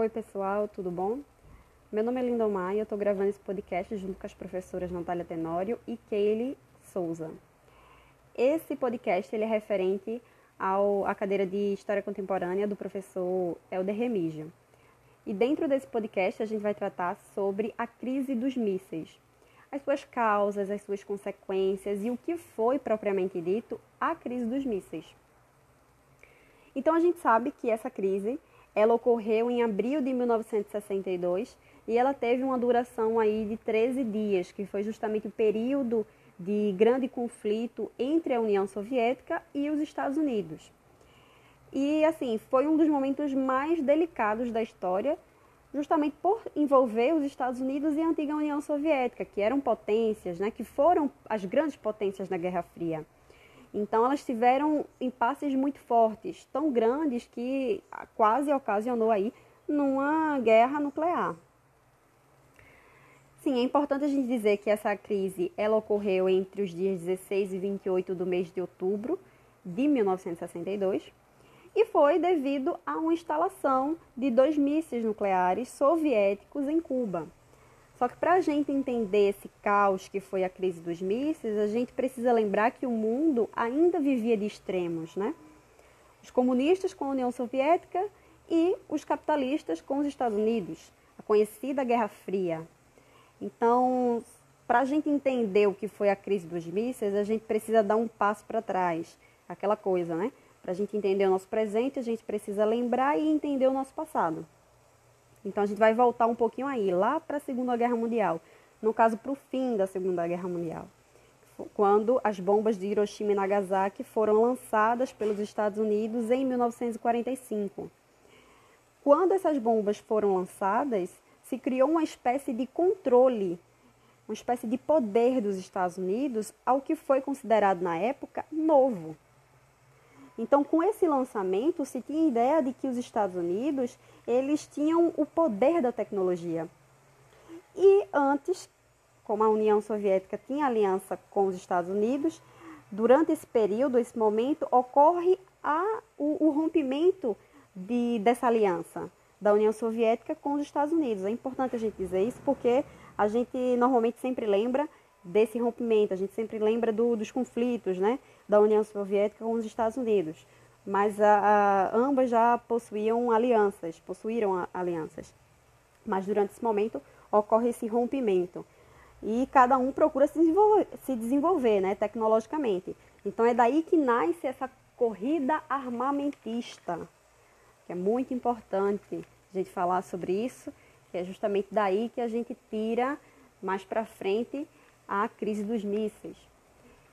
Oi, pessoal, tudo bom? Meu nome é Lindomar e eu estou gravando esse podcast junto com as professoras Natália Tenório e Kaylee Souza. Esse podcast ele é referente ao, à cadeira de História Contemporânea do professor Helder Remígio. E dentro desse podcast a gente vai tratar sobre a crise dos mísseis, as suas causas, as suas consequências e o que foi propriamente dito a crise dos mísseis. Então a gente sabe que essa crise ela ocorreu em abril de 1962 e ela teve uma duração aí de 13 dias, que foi justamente o período de grande conflito entre a União Soviética e os Estados Unidos. E assim, foi um dos momentos mais delicados da história, justamente por envolver os Estados Unidos e a antiga União Soviética, que eram potências, né, que foram as grandes potências da Guerra Fria. Então elas tiveram impasses muito fortes, tão grandes que quase ocasionou aí numa guerra nuclear. Sim, é importante a gente dizer que essa crise ela ocorreu entre os dias 16 e 28 do mês de outubro de 1962 e foi devido a uma instalação de dois mísseis nucleares soviéticos em Cuba. Só que para a gente entender esse caos que foi a crise dos mísseis, a gente precisa lembrar que o mundo ainda vivia de extremos, né? Os comunistas com a União Soviética e os capitalistas com os Estados Unidos, a conhecida Guerra Fria. Então, para a gente entender o que foi a crise dos mísseis, a gente precisa dar um passo para trás, aquela coisa, né? Para a gente entender o nosso presente, a gente precisa lembrar e entender o nosso passado. Então a gente vai voltar um pouquinho aí, lá para a Segunda Guerra Mundial, no caso para o fim da Segunda Guerra Mundial, quando as bombas de Hiroshima e Nagasaki foram lançadas pelos Estados Unidos em 1945. Quando essas bombas foram lançadas, se criou uma espécie de controle, uma espécie de poder dos Estados Unidos ao que foi considerado na época novo. Então, com esse lançamento, se tinha ideia de que os Estados Unidos eles tinham o poder da tecnologia. E antes, como a União Soviética tinha aliança com os Estados Unidos, durante esse período, esse momento, ocorre a, o, o rompimento de, dessa aliança da União Soviética com os Estados Unidos. É importante a gente dizer isso porque a gente normalmente sempre lembra desse rompimento, a gente sempre lembra do, dos conflitos né, da União Soviética com os Estados Unidos. Mas a, a, ambas já possuíam alianças, possuíram alianças. Mas durante esse momento ocorre esse rompimento. E cada um procura se desenvolver, se desenvolver né, tecnologicamente. Então é daí que nasce essa corrida armamentista, que é muito importante a gente falar sobre isso, que é justamente daí que a gente tira mais para frente a crise dos mísseis.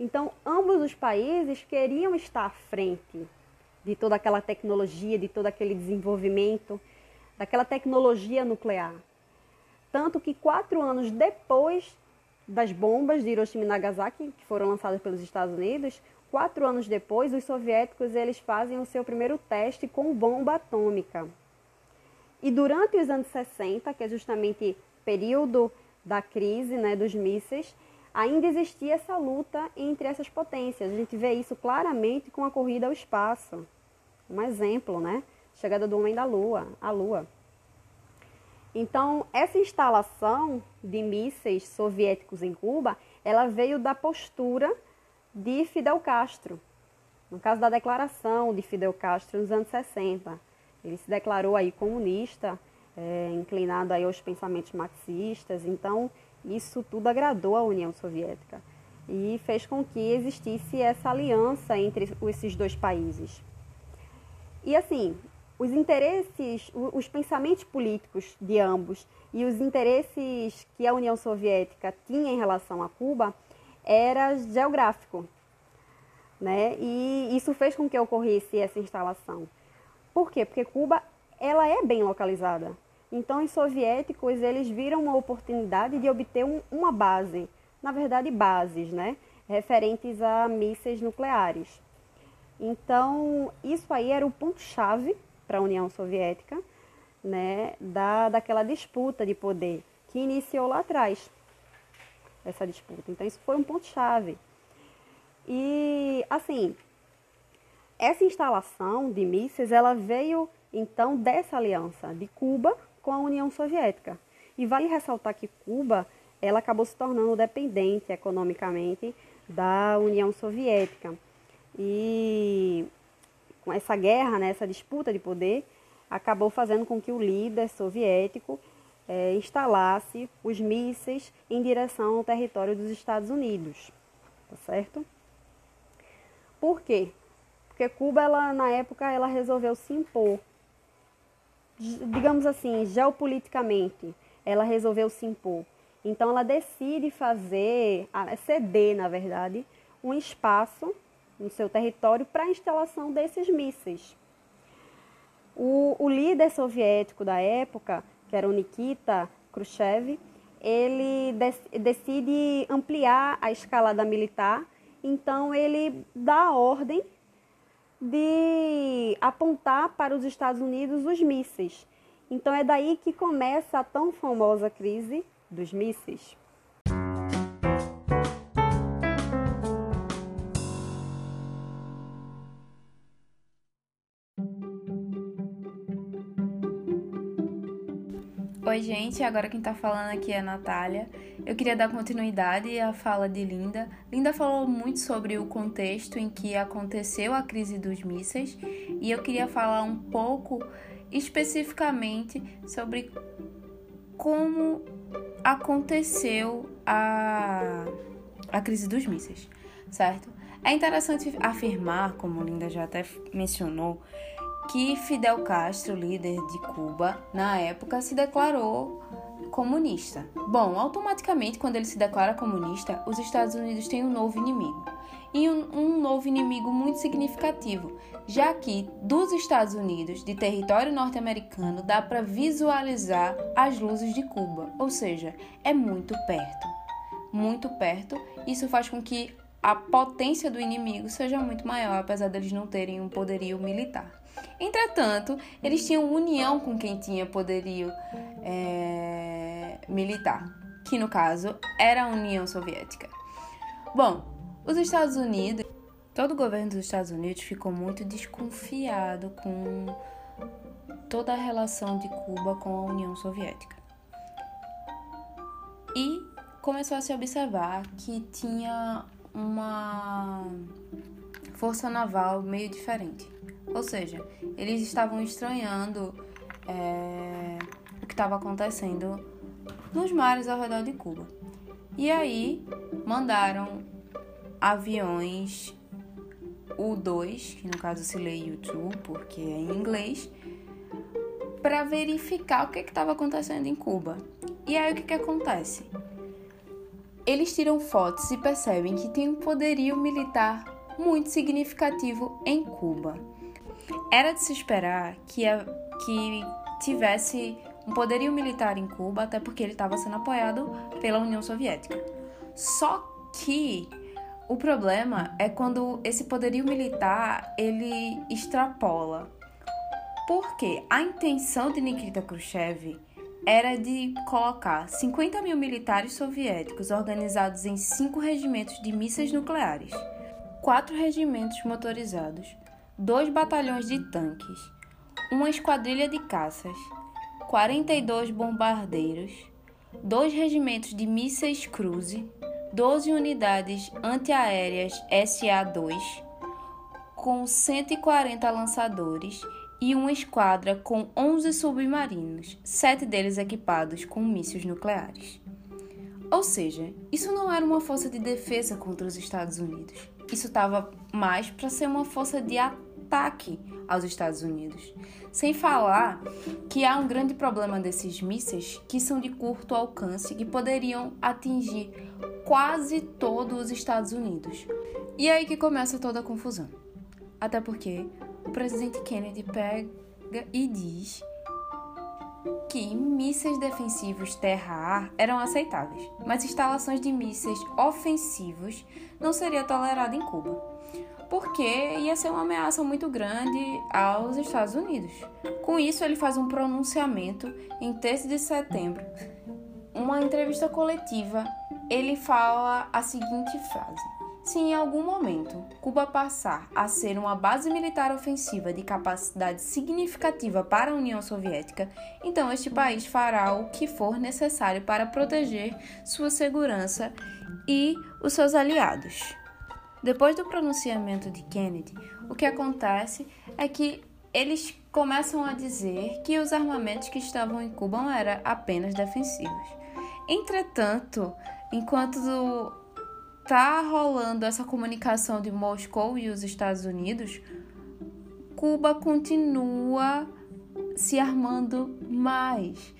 Então, ambos os países queriam estar à frente de toda aquela tecnologia, de todo aquele desenvolvimento, daquela tecnologia nuclear. Tanto que quatro anos depois das bombas de Hiroshima e Nagasaki, que foram lançadas pelos Estados Unidos, quatro anos depois, os soviéticos eles fazem o seu primeiro teste com bomba atômica. E durante os anos 60, que é justamente período da crise né, dos mísseis, ainda existia essa luta entre essas potências. A gente vê isso claramente com a corrida ao espaço. Um exemplo, né? Chegada do homem da Lua, à Lua. Então, essa instalação de mísseis soviéticos em Cuba, ela veio da postura de Fidel Castro. No caso da declaração de Fidel Castro nos anos 60. Ele se declarou aí comunista, é, inclinado aí aos pensamentos marxistas. Então, isso tudo agradou à União Soviética e fez com que existisse essa aliança entre esses dois países. E assim, os interesses, os pensamentos políticos de ambos e os interesses que a União Soviética tinha em relação a Cuba era geográfico, né? E isso fez com que ocorresse essa instalação. Por quê? Porque Cuba ela é bem localizada. Então, os soviéticos eles viram uma oportunidade de obter um, uma base, na verdade, bases, né, referentes a mísseis nucleares. Então, isso aí era o ponto-chave para a União Soviética, né, da, daquela disputa de poder que iniciou lá atrás, essa disputa. Então, isso foi um ponto-chave. E, assim, essa instalação de mísseis, ela veio então dessa aliança de Cuba com a União Soviética. E vale ressaltar que Cuba ela acabou se tornando dependente economicamente da União Soviética. E com essa guerra, né, essa disputa de poder, acabou fazendo com que o líder soviético é, instalasse os mísseis em direção ao território dos Estados Unidos, tá certo? Por quê? Porque Cuba, ela, na época, ela resolveu se impor, digamos assim, geopoliticamente, ela resolveu se impor. Então, ela decide fazer, ceder, na verdade, um espaço no seu território para a instalação desses mísseis. O, o líder soviético da época, que era o Nikita Khrushchev, ele decide ampliar a escalada militar, então ele dá a ordem de apontar para os Estados Unidos os mísseis. Então é daí que começa a tão famosa crise dos mísseis. Oi, gente, agora quem tá falando aqui é a Natália. Eu queria dar continuidade à fala de Linda. Linda falou muito sobre o contexto em que aconteceu a crise dos mísseis e eu queria falar um pouco especificamente sobre como aconteceu a, a crise dos mísseis, certo? É interessante afirmar, como Linda já até mencionou, que Fidel Castro, líder de Cuba, na época se declarou comunista. Bom, automaticamente, quando ele se declara comunista, os Estados Unidos têm um novo inimigo. E um, um, novo inimigo muito significativo, já que dos Estados Unidos, de território norte-americano, dá para visualizar as luzes de Cuba, ou seja, é muito perto. Muito perto, isso faz com que a potência do inimigo seja muito maior, apesar deles não terem um poderio militar. Entretanto, eles tinham união com quem tinha poderio é, militar, que no caso era a União Soviética. Bom, os Estados Unidos, todo o governo dos Estados Unidos ficou muito desconfiado com toda a relação de Cuba com a União Soviética. E começou a se observar que tinha uma força naval meio diferente. Ou seja, eles estavam estranhando é, o que estava acontecendo nos mares ao redor de Cuba. E aí mandaram aviões U-2, que no caso se lê U-2 porque é em inglês, para verificar o que estava acontecendo em Cuba. E aí o que, que acontece? Eles tiram fotos e percebem que tem um poderio militar muito significativo em Cuba. Era de se esperar que, a, que tivesse um poderio militar em Cuba, até porque ele estava sendo apoiado pela União Soviética. Só que o problema é quando esse poderio militar ele extrapola. Porque a intenção de Nikita Khrushchev era de colocar 50 mil militares soviéticos organizados em cinco regimentos de mísseis nucleares, quatro regimentos motorizados, dois batalhões de tanques, uma esquadrilha de caças, 42 bombardeiros, dois regimentos de mísseis cruze, 12 unidades antiaéreas SA-2, com 140 lançadores e uma esquadra com 11 submarinos, sete deles equipados com mísseis nucleares. Ou seja, isso não era uma força de defesa contra os Estados Unidos. Isso estava mais para ser uma força de ataque aos Estados Unidos. Sem falar que há um grande problema desses mísseis que são de curto alcance e poderiam atingir quase todos os Estados Unidos. E é aí que começa toda a confusão. Até porque o presidente Kennedy pega e diz que mísseis defensivos terra-ar eram aceitáveis, mas instalações de mísseis ofensivos não seria tolerada em Cuba, porque ia ser uma ameaça muito grande aos Estados Unidos. Com isso, ele faz um pronunciamento em 13 de setembro, uma entrevista coletiva. Ele fala a seguinte frase: se em algum momento Cuba passar a ser uma base militar ofensiva de capacidade significativa para a União Soviética, então este país fará o que for necessário para proteger sua segurança e os seus aliados. Depois do pronunciamento de Kennedy, o que acontece é que eles começam a dizer que os armamentos que estavam em Cuba eram apenas defensivos. Entretanto, enquanto tá rolando essa comunicação de Moscou e os Estados Unidos, Cuba continua se armando mais.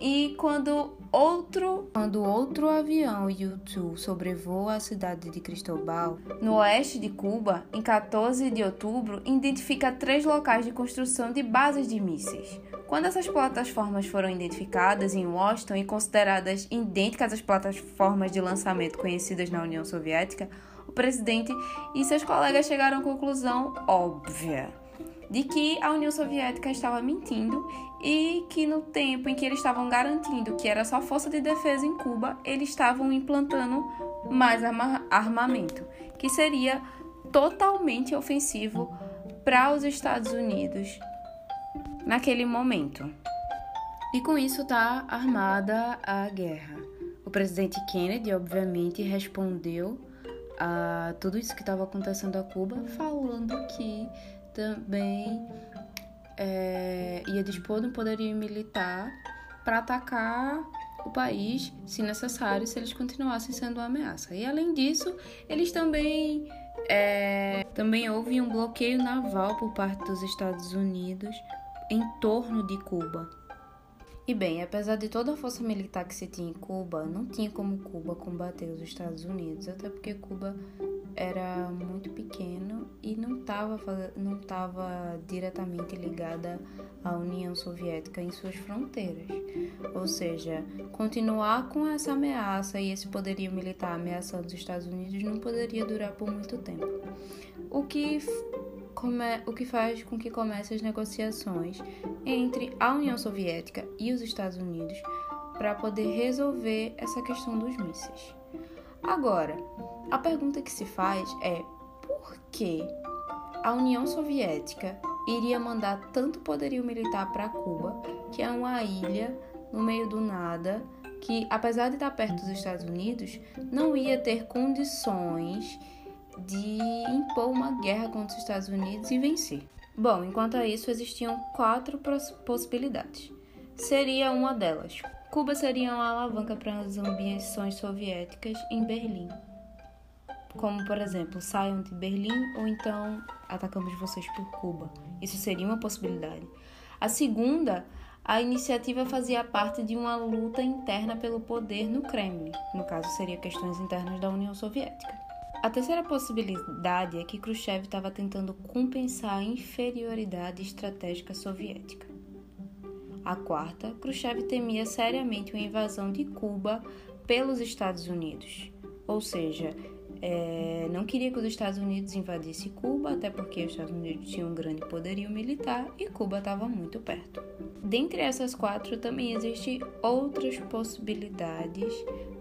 E quando outro, quando outro avião U-2 sobrevoa a cidade de Cristobal, no oeste de Cuba, em 14 de outubro, identifica três locais de construção de bases de mísseis. Quando essas plataformas foram identificadas em Washington e consideradas idênticas às plataformas de lançamento conhecidas na União Soviética, o presidente e seus colegas chegaram à conclusão óbvia de que a União Soviética estava mentindo e que no tempo em que eles estavam garantindo que era só força de defesa em Cuba, eles estavam implantando mais armamento, que seria totalmente ofensivo para os Estados Unidos naquele momento. E com isso está armada a guerra. O presidente Kennedy, obviamente, respondeu a tudo isso que estava acontecendo a Cuba, falando que também é, ia dispor de um poderio militar para atacar o país, se necessário, se eles continuassem sendo uma ameaça. E além disso, eles também é, também houve um bloqueio naval por parte dos Estados Unidos em torno de Cuba. E bem, apesar de toda a força militar que se tinha em Cuba, não tinha como Cuba combater os Estados Unidos, até porque Cuba era muito pequeno e não estava não tava diretamente ligada à União Soviética em suas fronteiras. Ou seja, continuar com essa ameaça e esse poderio militar ameaçando os Estados Unidos não poderia durar por muito tempo. O que o que faz com que comece as negociações entre a União Soviética e os Estados Unidos para poder resolver essa questão dos mísseis. Agora, a pergunta que se faz é por que a União Soviética iria mandar tanto poderio militar para Cuba, que é uma ilha no meio do nada, que apesar de estar perto dos Estados Unidos, não ia ter condições de uma guerra contra os Estados Unidos e vencer. Bom, enquanto isso, existiam quatro possibilidades. Seria uma delas. Cuba seria uma alavanca para as ambições soviéticas em Berlim. Como, por exemplo, saiam de Berlim ou então atacamos vocês por Cuba. Isso seria uma possibilidade. A segunda, a iniciativa fazia parte de uma luta interna pelo poder no Kremlin. No caso, seria questões internas da União Soviética. A terceira possibilidade é que Khrushchev estava tentando compensar a inferioridade estratégica soviética. A quarta, Khrushchev temia seriamente uma invasão de Cuba pelos Estados Unidos, ou seja, é, não queria que os Estados Unidos invadissem Cuba, até porque os Estados Unidos tinham um grande poderio militar e Cuba estava muito perto. Dentre essas quatro também existem outras possibilidades,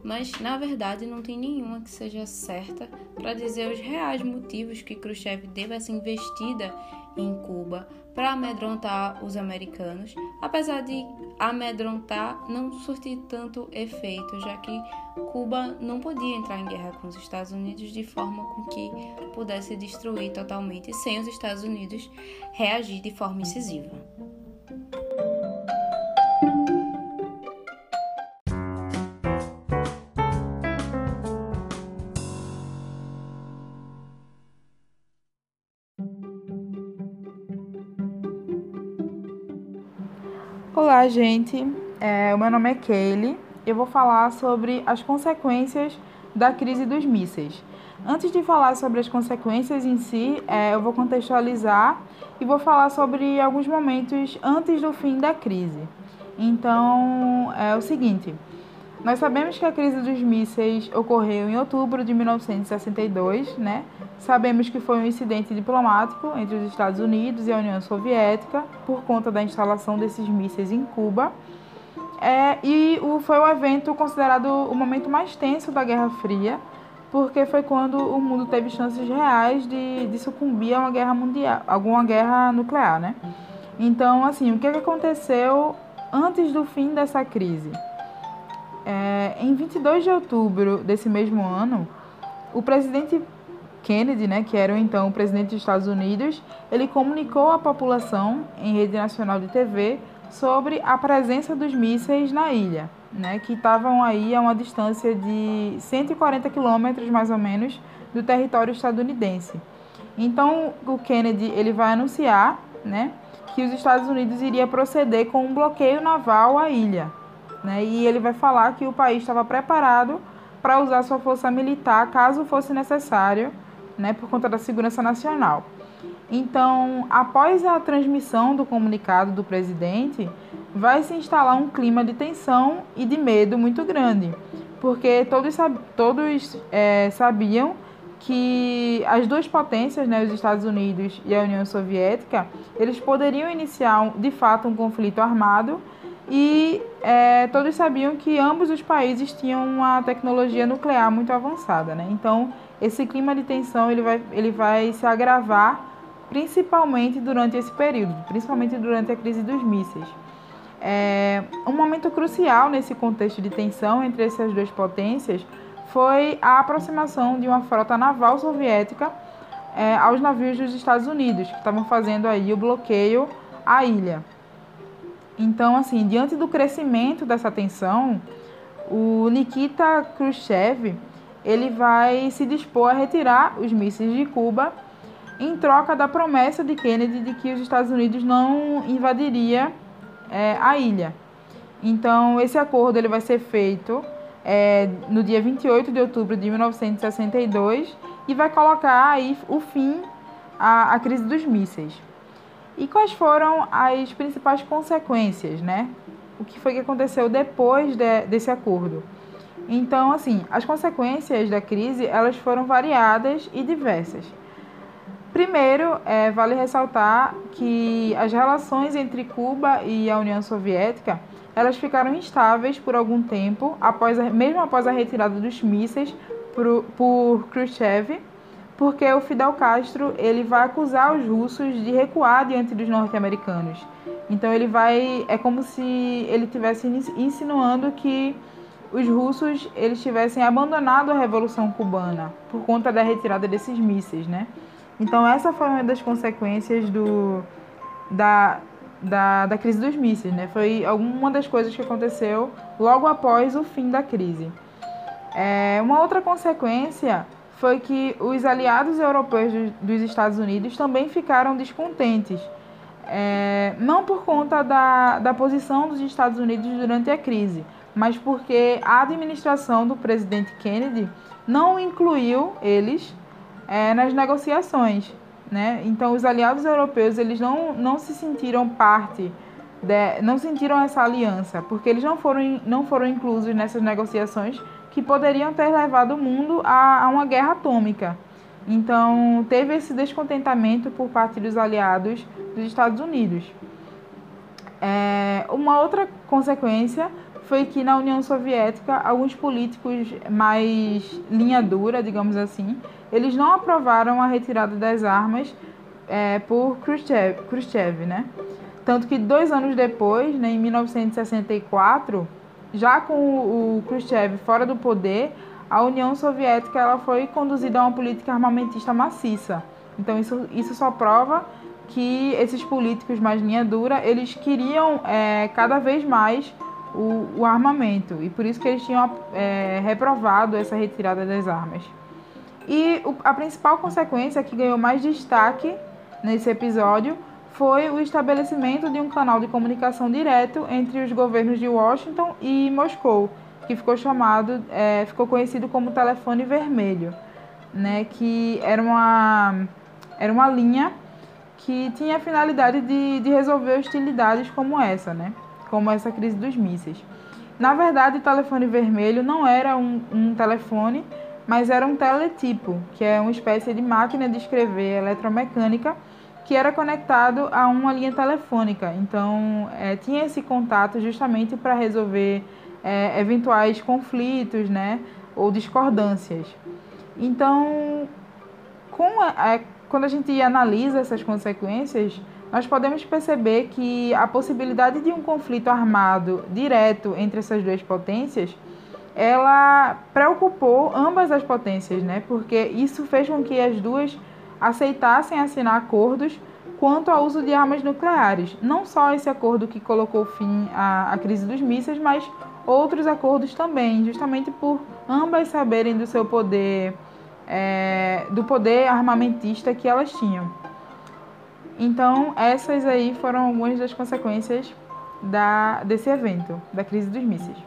mas na verdade não tem nenhuma que seja certa para dizer os reais motivos que Khrushchev deu essa investida em Cuba para amedrontar os americanos, apesar de amedrontar não surtir tanto efeito, já que Cuba não podia entrar em guerra com os Estados Unidos de forma com que pudesse destruir totalmente sem os Estados Unidos reagir de forma incisiva. Olá, gente. É, o meu nome é Kaylee. Eu vou falar sobre as consequências da crise dos mísseis. Antes de falar sobre as consequências em si, é, eu vou contextualizar e vou falar sobre alguns momentos antes do fim da crise. Então, é o seguinte: nós sabemos que a crise dos mísseis ocorreu em outubro de 1962, né? Sabemos que foi um incidente diplomático entre os Estados Unidos e a União Soviética por conta da instalação desses mísseis em Cuba. É, e o, foi o evento considerado o momento mais tenso da Guerra Fria, porque foi quando o mundo teve chances reais de, de sucumbir a uma guerra mundial, alguma guerra nuclear, né? Então, assim, o que, que aconteceu antes do fim dessa crise? É, em 22 de outubro desse mesmo ano, o presidente Kennedy, né, que era então o presidente dos Estados Unidos, ele comunicou à população em rede nacional de TV sobre a presença dos mísseis na ilha, né, que estavam aí a uma distância de 140 quilômetros mais ou menos do território estadunidense. Então o Kennedy ele vai anunciar, né, que os Estados Unidos iria proceder com um bloqueio naval à ilha, né, e ele vai falar que o país estava preparado para usar sua força militar caso fosse necessário, né, por conta da segurança nacional. Então, após a transmissão do comunicado do presidente, vai se instalar um clima de tensão e de medo muito grande, porque todos, todos é, sabiam que as duas potências, né, os Estados Unidos e a União Soviética, eles poderiam iniciar de fato um conflito armado e é, todos sabiam que ambos os países tinham uma tecnologia nuclear muito avançada, né? Então esse clima de tensão ele vai, ele vai se agravar principalmente durante esse período, principalmente durante a crise dos mísseis. É, um momento crucial nesse contexto de tensão entre essas duas potências foi a aproximação de uma frota naval soviética é, aos navios dos Estados Unidos, que estavam fazendo aí o bloqueio à ilha. Então, assim, diante do crescimento dessa tensão, o Nikita Khrushchev ele vai se dispor a retirar os mísseis de Cuba em troca da promessa de Kennedy de que os Estados Unidos não invadiria é, a ilha. Então, esse acordo ele vai ser feito é, no dia 28 de outubro de 1962 e vai colocar aí o fim à, à crise dos mísseis. E quais foram as principais consequências, né? O que foi que aconteceu depois de, desse acordo? Então, assim, as consequências da crise elas foram variadas e diversas. Primeiro, é, vale ressaltar que as relações entre Cuba e a União Soviética elas ficaram instáveis por algum tempo, após a, mesmo após a retirada dos mísseis por, por Khrushchev, porque o Fidel Castro ele vai acusar os russos de recuar diante dos norte-americanos. Então ele vai é como se ele tivesse insinuando que os russos eles tivessem abandonado a revolução cubana por conta da retirada desses mísseis, né? Então, essa foi uma das consequências do, da, da, da crise dos mísseis, né? Foi alguma das coisas que aconteceu logo após o fim da crise. É, uma outra consequência foi que os aliados europeus dos Estados Unidos também ficaram descontentes. É, não por conta da, da posição dos Estados Unidos durante a crise, mas porque a administração do presidente Kennedy não incluiu eles é, nas negociações. Né? Então, os aliados europeus eles não, não se sentiram parte, de, não sentiram essa aliança, porque eles não foram, não foram inclusos nessas negociações que poderiam ter levado o mundo a, a uma guerra atômica. Então, teve esse descontentamento por parte dos aliados dos Estados Unidos. É, uma outra consequência foi que na União Soviética alguns políticos mais linha dura, digamos assim, eles não aprovaram a retirada das armas é, por Khrushchev, Khrushchev, né? Tanto que dois anos depois, né, em 1964, já com o Khrushchev fora do poder, a União Soviética ela foi conduzida a uma política armamentista maciça. Então isso, isso só prova que esses políticos mais linha dura, eles queriam é, cada vez mais o, o, armamento e por isso que eles tinham é, reprovado essa retirada das armas. E a principal consequência que ganhou mais destaque nesse episódio foi o estabelecimento de um canal de comunicação direto entre os governos de Washington e Moscou, que ficou chamado, é, ficou conhecido como telefone vermelho, né, que era uma, era uma linha que tinha a finalidade de, de resolver hostilidades como essa, né, como essa crise dos mísseis. Na verdade, o telefone vermelho não era um, um telefone, mas era um teletipo, que é uma espécie de máquina de escrever eletromecânica que era conectado a uma linha telefônica. Então, é, tinha esse contato justamente para resolver é, eventuais conflitos né, ou discordâncias. Então, com a, quando a gente analisa essas consequências, nós podemos perceber que a possibilidade de um conflito armado direto entre essas duas potências, ela preocupou ambas as potências, né? Porque isso fez com que as duas aceitassem assinar acordos quanto ao uso de armas nucleares. Não só esse acordo que colocou fim à, à crise dos mísseis, mas outros acordos também, justamente por ambas saberem do seu poder, é, do poder armamentista que elas tinham. Então, essas aí foram algumas das consequências da, desse evento, da crise dos mísseis.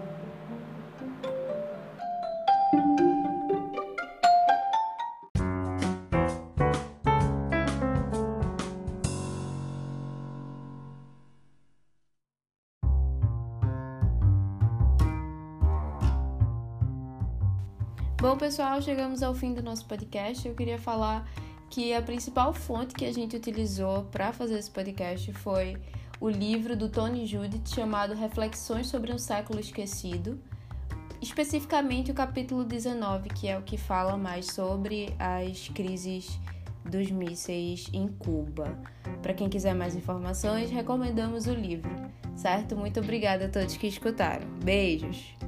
Bom, pessoal, chegamos ao fim do nosso podcast. Eu queria falar que a principal fonte que a gente utilizou para fazer esse podcast foi o livro do Tony Judith chamado Reflexões sobre um Século Esquecido, especificamente o capítulo 19, que é o que fala mais sobre as crises dos mísseis em Cuba. Para quem quiser mais informações, recomendamos o livro, certo? Muito obrigada a todos que escutaram. Beijos!